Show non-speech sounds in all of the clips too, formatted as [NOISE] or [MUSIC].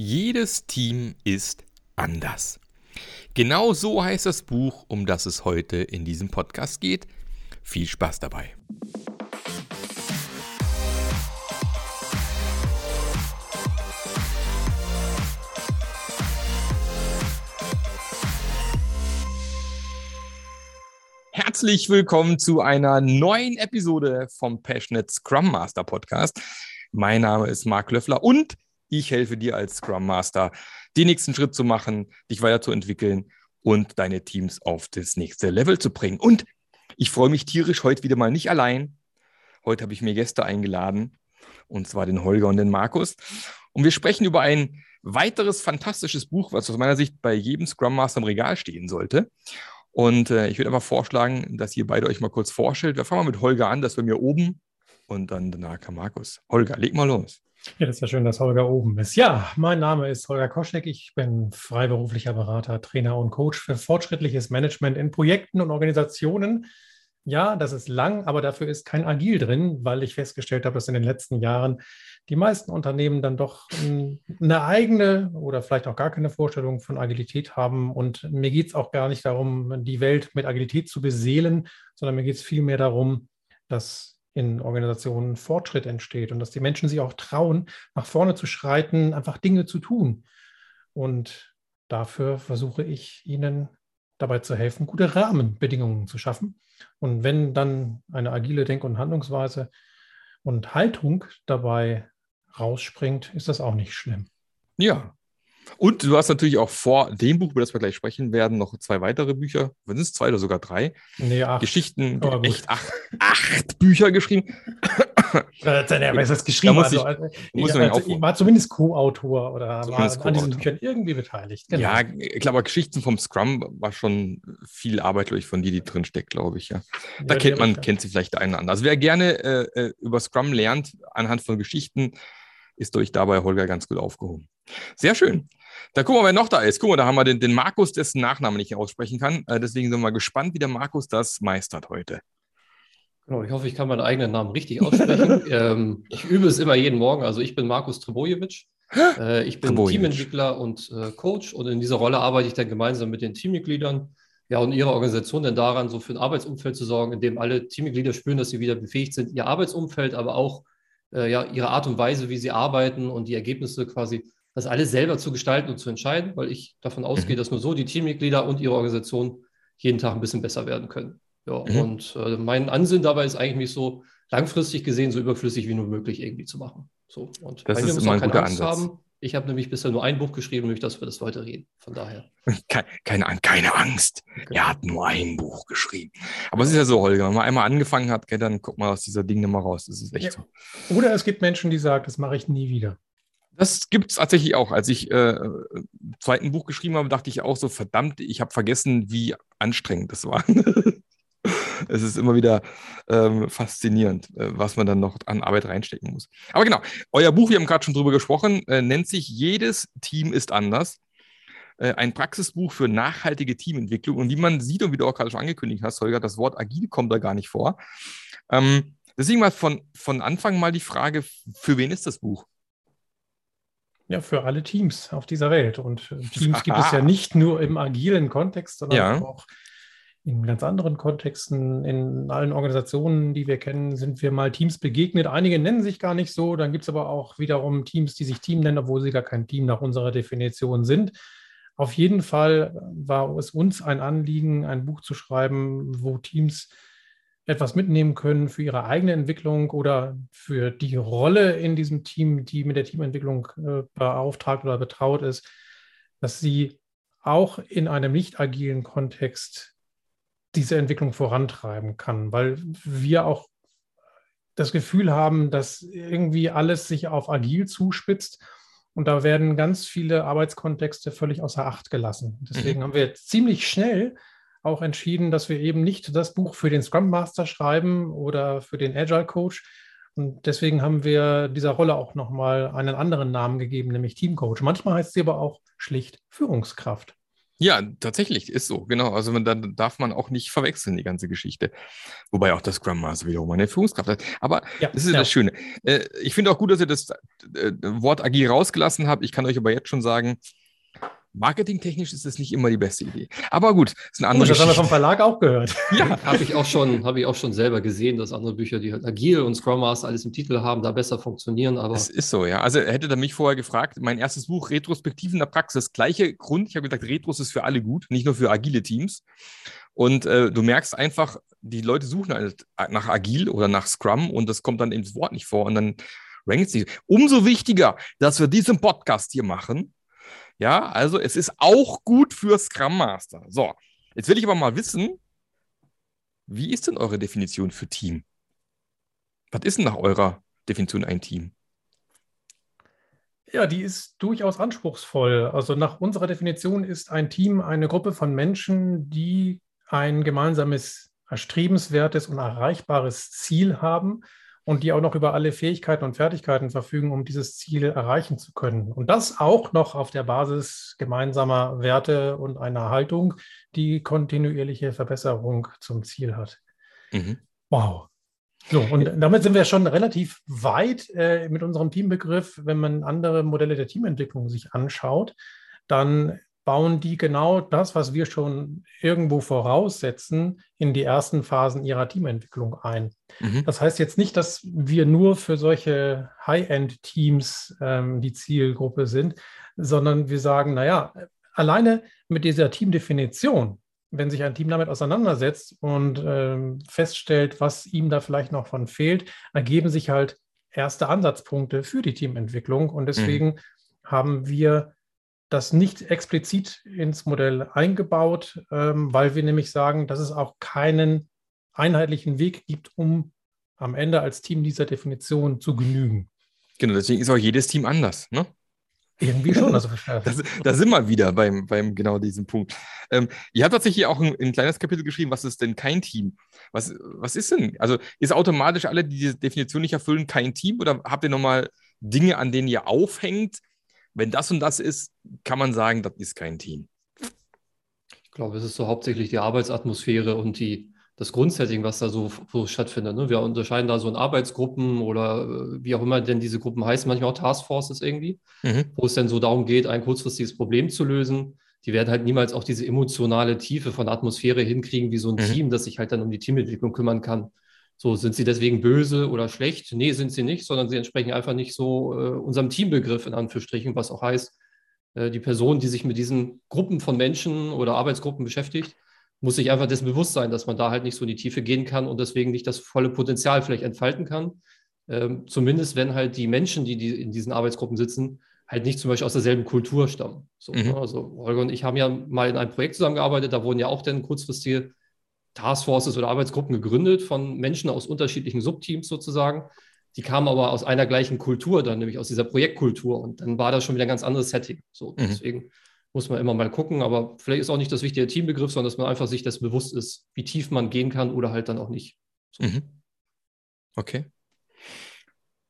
Jedes Team ist anders. Genau so heißt das Buch, um das es heute in diesem Podcast geht. Viel Spaß dabei. Herzlich willkommen zu einer neuen Episode vom Passionate Scrum Master Podcast. Mein Name ist Marc Löffler und ich helfe dir als Scrum Master, den nächsten Schritt zu machen, dich weiterzuentwickeln und deine Teams auf das nächste Level zu bringen. Und ich freue mich tierisch heute wieder mal nicht allein. Heute habe ich mir Gäste eingeladen, und zwar den Holger und den Markus. Und wir sprechen über ein weiteres fantastisches Buch, was aus meiner Sicht bei jedem Scrum Master im Regal stehen sollte. Und äh, ich würde einfach vorschlagen, dass ihr beide euch mal kurz vorstellt. Wir fangen mal mit Holger an, das bei mir oben und dann danach Markus. Holger, leg mal los. Ja, das ist ja schön, dass Holger oben ist. Ja, mein Name ist Holger Koschek. Ich bin freiberuflicher Berater, Trainer und Coach für fortschrittliches Management in Projekten und Organisationen. Ja, das ist lang, aber dafür ist kein Agil drin, weil ich festgestellt habe, dass in den letzten Jahren die meisten Unternehmen dann doch eine eigene oder vielleicht auch gar keine Vorstellung von Agilität haben. Und mir geht es auch gar nicht darum, die Welt mit Agilität zu beseelen, sondern mir geht es vielmehr darum, dass in Organisationen Fortschritt entsteht und dass die Menschen sich auch trauen, nach vorne zu schreiten, einfach Dinge zu tun. Und dafür versuche ich ihnen dabei zu helfen, gute Rahmenbedingungen zu schaffen. Und wenn dann eine agile Denk- und Handlungsweise und Haltung dabei rausspringt, ist das auch nicht schlimm. Ja, und du hast natürlich auch vor dem Buch, über das wir gleich sprechen werden, noch zwei weitere Bücher. Sind es zwei oder sogar drei? Nee, acht. Geschichten, oh, echt acht, acht Bücher geschrieben. [LAUGHS] ja, was ist geschrieben? Da ich, also, ich, also, ich war zumindest Co-Autor oder zumindest war an diesen Büchern irgendwie beteiligt. Genau. Ja, ich glaube, Geschichten vom Scrum war schon viel Arbeit, glaube ich, von dir, die drin steckt, glaube ich. Ja. Da ja, kennt man, kennt sie vielleicht der eine oder andere. Also wer gerne äh, äh, über Scrum lernt, anhand von Geschichten, ist durch dabei Holger ganz gut aufgehoben. Sehr schön. Da gucken wir, wer noch da ist. Guck mal, da haben wir den, den Markus, dessen Nachnamen nicht aussprechen kann. Äh, deswegen sind wir mal gespannt, wie der Markus das meistert heute. Genau, ich hoffe, ich kann meinen eigenen Namen richtig aussprechen. [LAUGHS] ähm, ich übe es immer jeden Morgen. Also ich bin Markus Trebojevic. Äh, ich bin Trebojevic. Teamentwickler und äh, Coach und in dieser Rolle arbeite ich dann gemeinsam mit den Teammitgliedern ja, und ihrer Organisation denn daran, so für ein Arbeitsumfeld zu sorgen, in dem alle Teammitglieder spüren, dass sie wieder befähigt sind, ihr Arbeitsumfeld, aber auch äh, ja, ihre Art und Weise, wie sie arbeiten und die Ergebnisse quasi das alles selber zu gestalten und zu entscheiden, weil ich davon ausgehe, mhm. dass nur so die Teammitglieder und ihre Organisation jeden Tag ein bisschen besser werden können. Ja, mhm. Und äh, mein Ansinnen dabei ist eigentlich mich so langfristig gesehen so überflüssig wie nur möglich irgendwie zu machen. So, und das ist immer ein guter Angst Ansatz. Haben. Ich habe nämlich bisher nur ein Buch geschrieben, nämlich dass wir das heute reden. Von daher. [LAUGHS] Keine, keine Angst. Okay. Er hat nur ein Buch geschrieben. Aber es ist ja so, Holger, wenn man einmal angefangen hat, dann guck mal aus dieser Ding mal raus. Das ist echt ja. so. Oder es gibt Menschen, die sagen, das mache ich nie wieder. Das gibt es tatsächlich auch. Als ich äh, zweiten Buch geschrieben habe, dachte ich auch so, verdammt, ich habe vergessen, wie anstrengend das war. [LAUGHS] es ist immer wieder ähm, faszinierend, äh, was man dann noch an Arbeit reinstecken muss. Aber genau, euer Buch, wir haben gerade schon drüber gesprochen, äh, nennt sich Jedes Team ist anders. Äh, ein Praxisbuch für nachhaltige Teamentwicklung. Und wie man sieht und wie du auch gerade schon angekündigt hast, Holger, das Wort agil kommt da gar nicht vor. Ähm, deswegen mal von, von Anfang mal die Frage, für wen ist das Buch? Ja, für alle Teams auf dieser Welt. Und Teams gibt es ja nicht nur im agilen Kontext, sondern ja. auch in ganz anderen Kontexten. In allen Organisationen, die wir kennen, sind wir mal Teams begegnet. Einige nennen sich gar nicht so. Dann gibt es aber auch wiederum Teams, die sich Team nennen, obwohl sie gar kein Team nach unserer Definition sind. Auf jeden Fall war es uns ein Anliegen, ein Buch zu schreiben, wo Teams etwas mitnehmen können für ihre eigene Entwicklung oder für die Rolle in diesem Team, die mit der Teamentwicklung äh, beauftragt oder betraut ist, dass sie auch in einem nicht agilen Kontext diese Entwicklung vorantreiben kann, weil wir auch das Gefühl haben, dass irgendwie alles sich auf agil zuspitzt und da werden ganz viele Arbeitskontexte völlig außer Acht gelassen. Deswegen mhm. haben wir ziemlich schnell auch entschieden, dass wir eben nicht das Buch für den Scrum Master schreiben oder für den Agile Coach. Und deswegen haben wir dieser Rolle auch nochmal einen anderen Namen gegeben, nämlich Team Coach. Manchmal heißt sie aber auch schlicht Führungskraft. Ja, tatsächlich, ist so, genau. Also man, dann darf man auch nicht verwechseln, die ganze Geschichte. Wobei auch das Scrum Master wiederum eine Führungskraft hat. Aber ja, das ist ja. das Schöne. Äh, ich finde auch gut, dass ihr das äh, Wort agil rausgelassen habt. Ich kann euch aber jetzt schon sagen, Marketingtechnisch ist das nicht immer die beste Idee. Aber gut, ist eine andere gut, Das haben wir vom Verlag auch gehört. [LAUGHS] Ja, habe ich auch schon, habe ich auch schon selber gesehen, dass andere Bücher, die halt Agil und Scrum Master alles im Titel haben, da besser funktionieren. Aber es ist so, ja. Also hätte er mich vorher gefragt, mein erstes Buch Retrospektiven der Praxis, gleiche Grund. Ich habe gesagt, Retros ist für alle gut, nicht nur für agile Teams. Und äh, du merkst einfach, die Leute suchen halt nach Agil oder nach Scrum und das kommt dann ins Wort nicht vor und dann rankt es nicht. Umso wichtiger, dass wir diesen Podcast hier machen ja, also es ist auch gut für Scrum Master. So, jetzt will ich aber mal wissen, wie ist denn eure Definition für Team? Was ist denn nach eurer Definition ein Team? Ja, die ist durchaus anspruchsvoll. Also nach unserer Definition ist ein Team eine Gruppe von Menschen, die ein gemeinsames, erstrebenswertes und erreichbares Ziel haben und die auch noch über alle Fähigkeiten und Fertigkeiten verfügen, um dieses Ziel erreichen zu können. Und das auch noch auf der Basis gemeinsamer Werte und einer Haltung, die kontinuierliche Verbesserung zum Ziel hat. Mhm. Wow. So, und damit sind wir schon relativ weit äh, mit unserem Teambegriff. Wenn man andere Modelle der Teamentwicklung sich anschaut, dann bauen die genau das, was wir schon irgendwo voraussetzen, in die ersten Phasen ihrer Teamentwicklung ein. Mhm. Das heißt jetzt nicht, dass wir nur für solche High-End-Teams ähm, die Zielgruppe sind, sondern wir sagen, naja, alleine mit dieser Teamdefinition, wenn sich ein Team damit auseinandersetzt und ähm, feststellt, was ihm da vielleicht noch von fehlt, ergeben sich halt erste Ansatzpunkte für die Teamentwicklung. Und deswegen mhm. haben wir das nicht explizit ins Modell eingebaut, ähm, weil wir nämlich sagen, dass es auch keinen einheitlichen Weg gibt, um am Ende als Team dieser Definition zu genügen. Genau, deswegen ist auch jedes Team anders, ne? Irgendwie schon. Also, [LAUGHS] da sind wir wieder beim, beim genau diesem Punkt. Ähm, ihr habt tatsächlich auch ein, ein, kleines Kapitel geschrieben, was ist denn kein Team? Was, was ist denn? Also ist automatisch alle, die diese Definition nicht erfüllen, kein Team? Oder habt ihr nochmal Dinge, an denen ihr aufhängt, wenn das und das ist, kann man sagen, das ist kein Team. Ich glaube, es ist so hauptsächlich die Arbeitsatmosphäre und die, das Grundsetting, was da so, so stattfindet. Ne? Wir unterscheiden da so in Arbeitsgruppen oder äh, wie auch immer denn diese Gruppen heißen, manchmal auch Taskforces irgendwie, mhm. wo es dann so darum geht, ein kurzfristiges Problem zu lösen. Die werden halt niemals auch diese emotionale Tiefe von Atmosphäre hinkriegen, wie so ein mhm. Team, das sich halt dann um die Teamentwicklung kümmern kann. So, sind sie deswegen böse oder schlecht? Nee, sind sie nicht, sondern sie entsprechen einfach nicht so äh, unserem Teambegriff in Anführungsstrichen, was auch heißt, äh, die Person, die sich mit diesen Gruppen von Menschen oder Arbeitsgruppen beschäftigt, muss sich einfach dessen bewusst sein, dass man da halt nicht so in die Tiefe gehen kann und deswegen nicht das volle Potenzial vielleicht entfalten kann. Ähm, zumindest wenn halt die Menschen, die, die in diesen Arbeitsgruppen sitzen, halt nicht zum Beispiel aus derselben Kultur stammen. So, mhm. ne? Also Holger und ich haben ja mal in einem Projekt zusammengearbeitet, da wurden ja auch dann kurzfristige Taskforces oder Arbeitsgruppen gegründet von Menschen aus unterschiedlichen Subteams sozusagen. Die kamen aber aus einer gleichen Kultur, dann nämlich aus dieser Projektkultur. Und dann war das schon wieder ein ganz anderes Setting. So, mhm. deswegen muss man immer mal gucken. Aber vielleicht ist auch nicht das wichtige Teambegriff, sondern dass man einfach sich das bewusst ist, wie tief man gehen kann oder halt dann auch nicht. So. Mhm. Okay.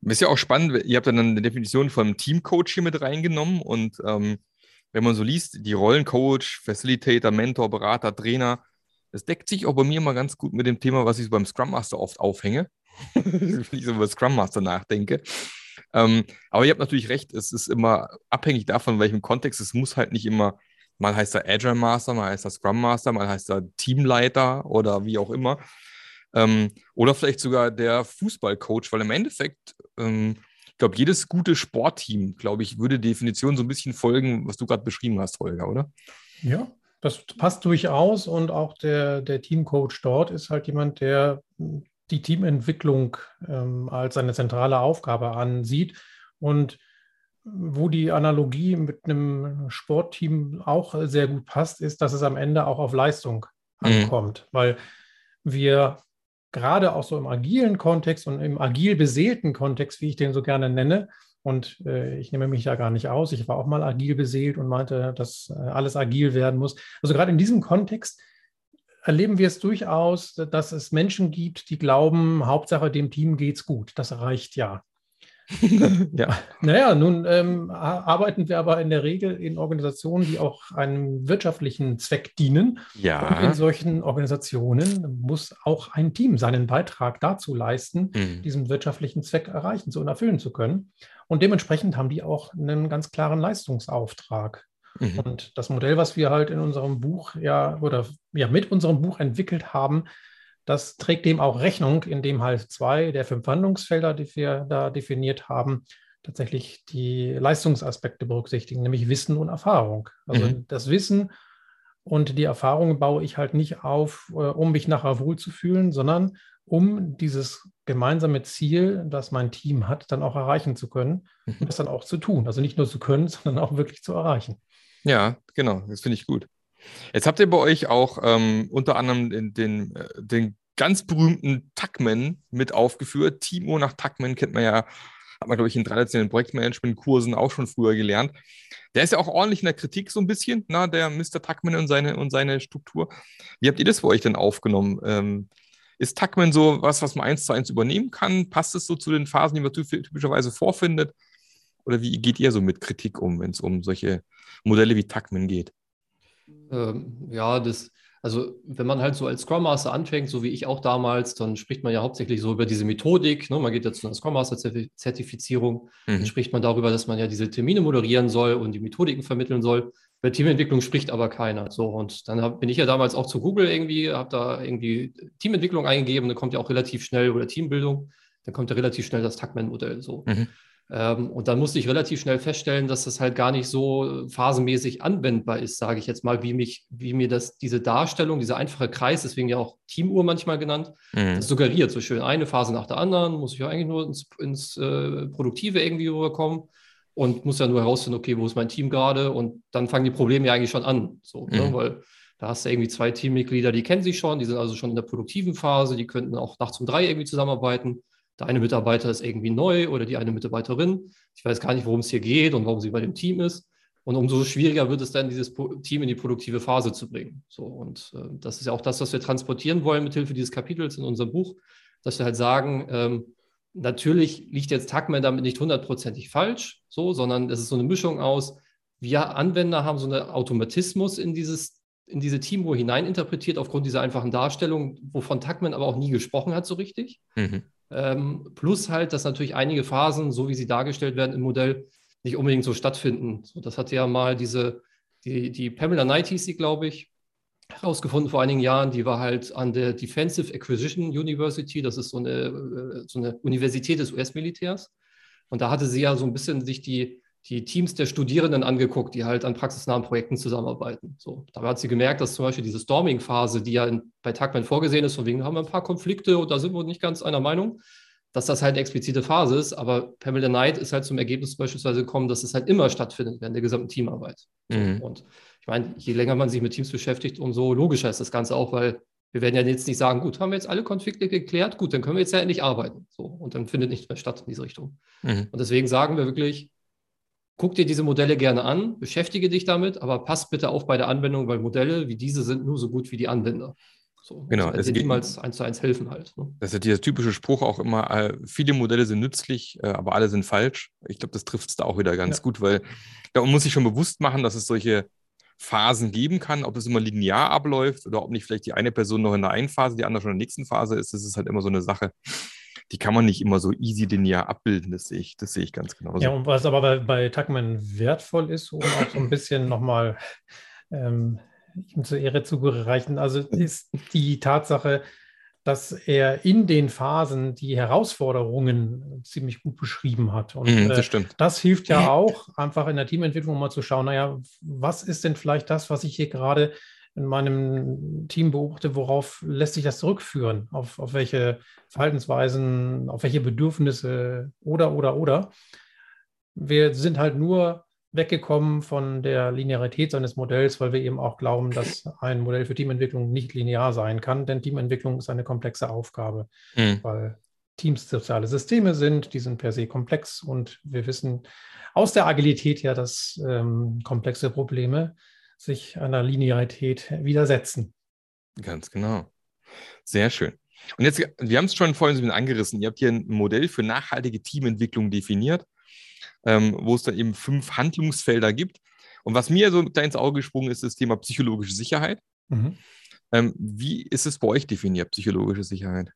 Ist ja auch spannend, ihr habt dann eine Definition vom Teamcoach hier mit reingenommen und ähm, wenn man so liest, die Rollen Coach, Facilitator, Mentor, Berater, Trainer, das deckt sich auch bei mir mal ganz gut mit dem Thema, was ich so beim Scrum Master oft aufhänge, [LAUGHS] wenn ich so über Scrum Master nachdenke. Ähm, aber ihr habt natürlich recht, es ist immer abhängig davon, welchem Kontext. Es muss halt nicht immer, mal heißt er Agile Master, mal heißt er Scrum Master, mal heißt er Teamleiter oder wie auch immer. Ähm, oder vielleicht sogar der Fußballcoach, weil im Endeffekt, ähm, ich glaube, jedes gute Sportteam, glaube ich, würde Definition so ein bisschen folgen, was du gerade beschrieben hast, Holger, oder? Ja, das passt durchaus und auch der, der Teamcoach dort ist halt jemand, der die Teamentwicklung ähm, als eine zentrale Aufgabe ansieht und wo die Analogie mit einem Sportteam auch sehr gut passt, ist, dass es am Ende auch auf Leistung mhm. ankommt, mhm. weil wir gerade auch so im agilen Kontext und im agil beseelten Kontext, wie ich den so gerne nenne, und äh, ich nehme mich da gar nicht aus. Ich war auch mal agil beseelt und meinte, dass äh, alles agil werden muss. Also gerade in diesem Kontext erleben wir es durchaus, dass es Menschen gibt, die glauben, Hauptsache dem Team geht es gut. Das reicht ja. [LAUGHS] ja. Naja, nun ähm, arbeiten wir aber in der Regel in Organisationen, die auch einem wirtschaftlichen Zweck dienen. Ja. Und in solchen Organisationen muss auch ein Team seinen Beitrag dazu leisten, mhm. diesen wirtschaftlichen Zweck erreichen zu und erfüllen zu können. Und dementsprechend haben die auch einen ganz klaren Leistungsauftrag. Mhm. Und das Modell, was wir halt in unserem Buch ja oder ja mit unserem Buch entwickelt haben, das trägt dem auch Rechnung, indem halt zwei der fünf Handlungsfelder, die wir da definiert haben, tatsächlich die Leistungsaspekte berücksichtigen, nämlich Wissen und Erfahrung. Also mhm. das Wissen und die Erfahrung baue ich halt nicht auf, äh, um mich nachher wohlzufühlen, sondern um dieses gemeinsame Ziel, das mein Team hat, dann auch erreichen zu können mhm. und das dann auch zu tun. Also nicht nur zu können, [LAUGHS] sondern auch wirklich zu erreichen. Ja, genau, das finde ich gut. Jetzt habt ihr bei euch auch ähm, unter anderem den, den, äh, den ganz berühmten Tuckman mit aufgeführt. Timo nach Tuckman kennt man ja, hat man, glaube ich, in traditionellen Projektmanagement-Kursen auch schon früher gelernt. Der ist ja auch ordentlich in der Kritik so ein bisschen, na, der Mr. Tuckman und seine, und seine Struktur. Wie habt ihr das für euch denn aufgenommen? Ähm, ist Tuckman so was, was man eins zu eins übernehmen kann? Passt es so zu den Phasen, die man typischerweise vorfindet? Oder wie geht ihr so mit Kritik um, wenn es um solche Modelle wie Tuckman geht? Ähm, ja, das, also wenn man halt so als Scrum Master anfängt, so wie ich auch damals, dann spricht man ja hauptsächlich so über diese Methodik. Ne? Man geht jetzt zu einer Scrum Master Zertifizierung, mhm. dann spricht man darüber, dass man ja diese Termine moderieren soll und die Methodiken vermitteln soll. Bei Teamentwicklung spricht aber keiner. So und dann hab, bin ich ja damals auch zu Google irgendwie, habe da irgendwie Teamentwicklung eingegeben, dann kommt ja auch relativ schnell oder Teambildung, dann kommt ja relativ schnell das Tuckman-Modell so. Mhm. Ähm, und dann musste ich relativ schnell feststellen, dass das halt gar nicht so phasenmäßig anwendbar ist, sage ich jetzt mal, wie, mich, wie mir das, diese Darstellung, dieser einfache Kreis, deswegen ja auch Teamuhr manchmal genannt, mhm. das suggeriert so schön eine Phase nach der anderen, muss ich ja eigentlich nur ins, ins äh, Produktive irgendwie rüberkommen und muss ja nur herausfinden, okay, wo ist mein Team gerade und dann fangen die Probleme ja eigentlich schon an, so, ne? mhm. ne? weil da hast du irgendwie zwei Teammitglieder, die kennen sich schon, die sind also schon in der produktiven Phase, die könnten auch nachts um drei irgendwie zusammenarbeiten der eine Mitarbeiter ist irgendwie neu oder die eine Mitarbeiterin. Ich weiß gar nicht, worum es hier geht und warum sie bei dem Team ist. Und umso schwieriger wird es dann, dieses Team in die produktive Phase zu bringen. So, und äh, das ist ja auch das, was wir transportieren wollen mit Hilfe dieses Kapitels in unserem Buch, dass wir halt sagen, ähm, natürlich liegt jetzt Tagman damit nicht hundertprozentig falsch, so, sondern es ist so eine Mischung aus, wir Anwender haben so einen Automatismus in dieses in diese Teamuhr hineininterpretiert aufgrund dieser einfachen Darstellung, wovon Tuckman aber auch nie gesprochen hat so richtig. Mhm. Ähm, plus halt, dass natürlich einige Phasen, so wie sie dargestellt werden im Modell, nicht unbedingt so stattfinden. So, das hatte ja mal diese, die, die Pamela Knight hieß sie, glaube ich, herausgefunden vor einigen Jahren. Die war halt an der Defensive Acquisition University, das ist so eine, äh, so eine Universität des US-Militärs. Und da hatte sie ja so ein bisschen sich die, die Teams der Studierenden angeguckt, die halt an praxisnahen Projekten zusammenarbeiten. So, dabei hat sie gemerkt, dass zum Beispiel diese Storming-Phase, die ja in, bei Tagman vorgesehen ist, von wegen haben wir ein paar Konflikte und da sind wir nicht ganz einer Meinung, dass das halt eine explizite Phase ist. Aber Pamela Knight ist halt zum Ergebnis beispielsweise gekommen, dass es halt immer stattfindet während der gesamten Teamarbeit. Mhm. Und ich meine, je länger man sich mit Teams beschäftigt, umso logischer ist das Ganze auch, weil wir werden ja jetzt nicht sagen, gut, haben wir jetzt alle Konflikte geklärt, gut, dann können wir jetzt ja endlich arbeiten. So, und dann findet nichts mehr statt in diese Richtung. Mhm. Und deswegen sagen wir wirklich, guck dir diese Modelle gerne an, beschäftige dich damit, aber pass bitte auf bei der Anwendung, weil Modelle wie diese sind nur so gut wie die Anwender. So, genau. Es geht niemals eins zu eins helfen halt. Ne? Das ist ja dieser typische Spruch auch immer, äh, viele Modelle sind nützlich, äh, aber alle sind falsch. Ich glaube, das trifft es da auch wieder ganz ja. gut, weil da muss sich schon bewusst machen, dass es solche Phasen geben kann, ob es immer linear abläuft oder ob nicht vielleicht die eine Person noch in der einen Phase, die andere schon in der nächsten Phase ist. Das ist halt immer so eine Sache die kann man nicht immer so easy linear abbilden, das sehe ich, das sehe ich ganz genau. Ja, und was aber bei, bei Tuckman wertvoll ist, um auch so ein bisschen nochmal ähm, ihm zur Ehre zu reichen, also ist die Tatsache, dass er in den Phasen die Herausforderungen ziemlich gut beschrieben hat. Und mm, das, äh, das hilft ja [LAUGHS] auch, einfach in der Teamentwicklung mal zu schauen, naja, was ist denn vielleicht das, was ich hier gerade in meinem Team beobachte, worauf lässt sich das zurückführen? Auf, auf welche Verhaltensweisen, auf welche Bedürfnisse oder, oder, oder. Wir sind halt nur weggekommen von der Linearität seines Modells, weil wir eben auch glauben, dass ein Modell für Teamentwicklung nicht linear sein kann, denn Teamentwicklung ist eine komplexe Aufgabe, mhm. weil Teams soziale Systeme sind, die sind per se komplex und wir wissen aus der Agilität ja, dass ähm, komplexe Probleme sich einer Linearität widersetzen. Ganz genau. Sehr schön. Und jetzt, wir haben es schon vorhin so ein bisschen angerissen. Ihr habt hier ein Modell für nachhaltige Teamentwicklung definiert, ähm, wo es dann eben fünf Handlungsfelder gibt. Und was mir so da ins Auge gesprungen ist, das Thema psychologische Sicherheit. Mhm. Ähm, wie ist es bei euch definiert, psychologische Sicherheit?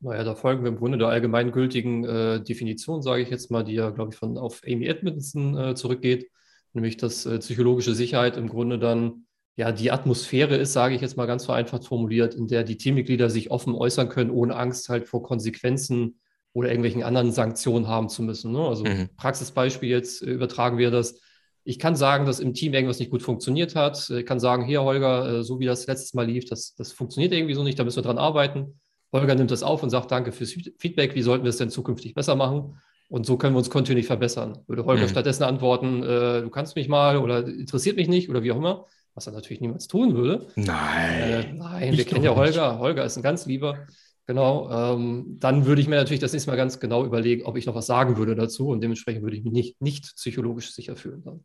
Naja, da folgen wir im Grunde der allgemeingültigen äh, Definition, sage ich jetzt mal, die ja, glaube ich, von auf Amy Edmondson äh, zurückgeht, nämlich dass äh, psychologische Sicherheit im Grunde dann ja die Atmosphäre ist, sage ich jetzt mal ganz vereinfacht formuliert, in der die Teammitglieder sich offen äußern können, ohne Angst halt vor Konsequenzen oder irgendwelchen anderen Sanktionen haben zu müssen. Ne? Also mhm. Praxisbeispiel jetzt äh, übertragen wir das. Ich kann sagen, dass im Team irgendwas nicht gut funktioniert hat. Ich kann sagen, hier Holger, äh, so wie das letztes Mal lief, das, das funktioniert irgendwie so nicht, da müssen wir dran arbeiten Holger nimmt das auf und sagt, danke fürs Feedback, wie sollten wir es denn zukünftig besser machen? Und so können wir uns kontinuierlich verbessern. Würde Holger mhm. stattdessen antworten, äh, du kannst mich mal oder interessiert mich nicht oder wie auch immer, was er natürlich niemals tun würde. Nein. Äh, nein, wir kennen ja Holger. Nicht. Holger ist ein ganz lieber. Genau. Ähm, dann würde ich mir natürlich das nächste Mal ganz genau überlegen, ob ich noch was sagen würde dazu und dementsprechend würde ich mich nicht, nicht psychologisch sicher fühlen. Dann.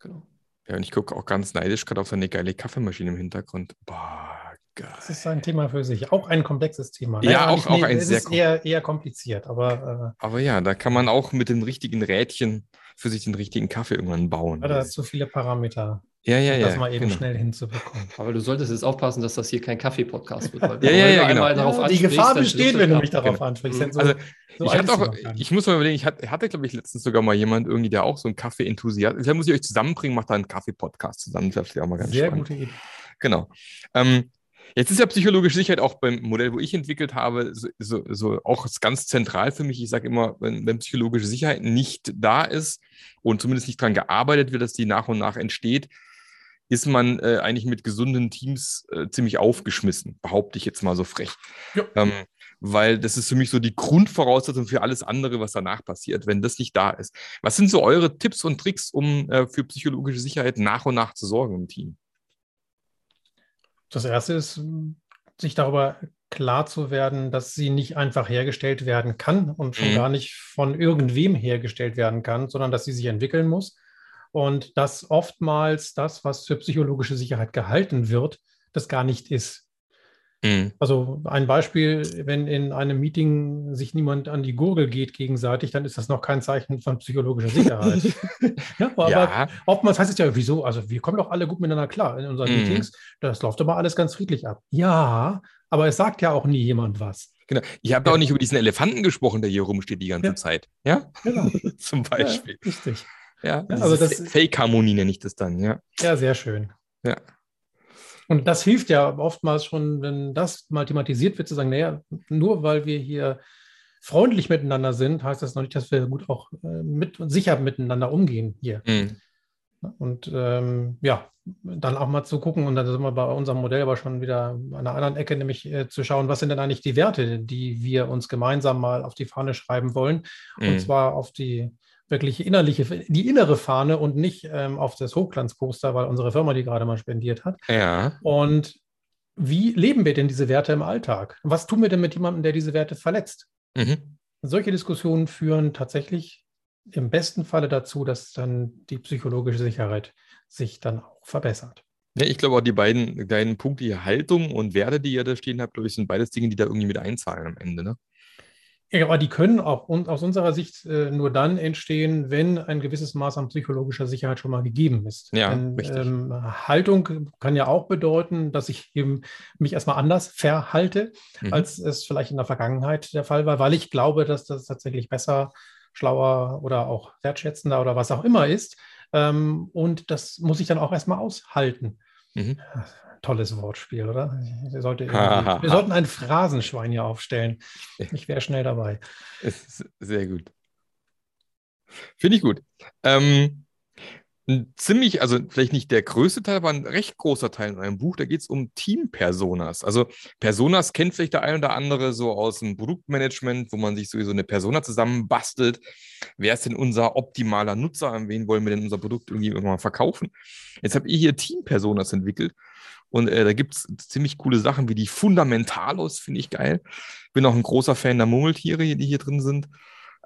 Genau. Ja, und ich gucke auch ganz neidisch gerade auf seine geile Kaffeemaschine im Hintergrund. Boah. Geil. Das ist ein Thema für sich. Auch ein komplexes Thema. Ja, naja, auch, auch ein sehr ist eher, eher kompliziert. Aber, äh, aber ja, da kann man auch mit dem richtigen Rädchen für sich den richtigen Kaffee irgendwann bauen. Da hast zu viele Parameter. Ja, ja, ja. Das mal eben genau. schnell hinzubekommen. Aber du solltest jetzt aufpassen, dass das hier kein Kaffee-Podcast wird. ja, ja, ja, genau. ja, die Gefahr besteht, wenn du mich darauf genau. ansprichst. So, also, so ich, hatte auch, ich muss mal überlegen, ich hatte, hatte glaube ich, letztens sogar mal jemand irgendwie, der auch so ein Kaffee-Enthusiast ist. Da muss ich euch zusammenbringen, macht da einen Kaffee-Podcast zusammen. Das wäre auch mal ganz Sehr spannend. gute Idee. Genau. Ähm, Jetzt ist ja psychologische Sicherheit auch beim Modell, wo ich entwickelt habe, so, so, so auch ganz zentral für mich. Ich sage immer, wenn, wenn, psychologische Sicherheit nicht da ist und zumindest nicht daran gearbeitet wird, dass die nach und nach entsteht, ist man äh, eigentlich mit gesunden Teams äh, ziemlich aufgeschmissen, behaupte ich jetzt mal so frech. Ja. Ähm, weil das ist für mich so die Grundvoraussetzung für alles andere, was danach passiert, wenn das nicht da ist. Was sind so eure Tipps und Tricks, um äh, für psychologische Sicherheit nach und nach zu sorgen im Team? Das erste ist, sich darüber klar zu werden, dass sie nicht einfach hergestellt werden kann und schon mhm. gar nicht von irgendwem hergestellt werden kann, sondern dass sie sich entwickeln muss. Und dass oftmals das, was für psychologische Sicherheit gehalten wird, das gar nicht ist. Mhm. Also ein Beispiel, wenn in einem Meeting sich niemand an die Gurgel geht gegenseitig, dann ist das noch kein Zeichen von psychologischer Sicherheit. [LAUGHS] ja, aber ja. oftmals heißt es ja, wieso? Also wir kommen doch alle gut miteinander klar in unseren mhm. Meetings. Das läuft aber alles ganz friedlich ab. Ja, aber es sagt ja auch nie jemand was. Genau. Ich habe ja. auch nicht über diesen Elefanten gesprochen, der hier rumsteht die ganze ja. Zeit. Ja? Genau. [LAUGHS] Zum Beispiel. Ja, richtig. Ja, also das Fake-Harmonie nenne ich das dann, ja. Ja, sehr schön. Ja. Und das hilft ja oftmals schon, wenn das mal thematisiert wird, zu sagen, naja, nur weil wir hier freundlich miteinander sind, heißt das noch nicht, dass wir gut auch äh, mit sicher miteinander umgehen hier. Mhm. Und ähm, ja, dann auch mal zu gucken, und dann sind wir bei unserem Modell aber schon wieder an einer anderen Ecke, nämlich äh, zu schauen, was sind denn eigentlich die Werte, die wir uns gemeinsam mal auf die Fahne schreiben wollen. Mhm. Und zwar auf die wirklich innerliche, die innere Fahne und nicht ähm, auf das Hochglanzposter, weil unsere Firma die gerade mal spendiert hat. Ja. Und wie leben wir denn diese Werte im Alltag? Was tun wir denn mit jemandem, der diese Werte verletzt? Mhm. Solche Diskussionen führen tatsächlich im besten Falle dazu, dass dann die psychologische Sicherheit sich dann auch verbessert. Ja, ich glaube auch die beiden kleinen Punkte hier, Haltung und Werte, die ihr da stehen habt, glaube ich, sind beides Dinge, die da irgendwie mit einzahlen am Ende. Ne? Ja, aber die können auch aus unserer Sicht äh, nur dann entstehen, wenn ein gewisses Maß an psychologischer Sicherheit schon mal gegeben ist. Ja, Denn, ähm, Haltung kann ja auch bedeuten, dass ich eben mich erstmal anders verhalte, mhm. als es vielleicht in der Vergangenheit der Fall war, weil ich glaube, dass das tatsächlich besser, schlauer oder auch wertschätzender oder was auch immer ist. Ähm, und das muss ich dann auch erstmal aushalten. Mhm tolles Wortspiel, oder? Sollte wir sollten ein Phrasenschwein hier aufstellen. Ich wäre schnell dabei. Sehr gut. Finde ich gut. Ähm, ein ziemlich, also vielleicht nicht der größte Teil, aber ein recht großer Teil in eurem Buch, da geht es um Team-Personas. Also Personas kennt vielleicht der ein oder andere so aus dem Produktmanagement, wo man sich sowieso eine Persona zusammenbastelt. Wer ist denn unser optimaler Nutzer? An wen wollen wir denn unser Produkt irgendwie irgendwann verkaufen? Jetzt habt ihr hier Team-Personas entwickelt und äh, da gibt es ziemlich coole Sachen wie die Fundamentalos, finde ich geil. Bin auch ein großer Fan der Murmeltiere, die hier drin sind.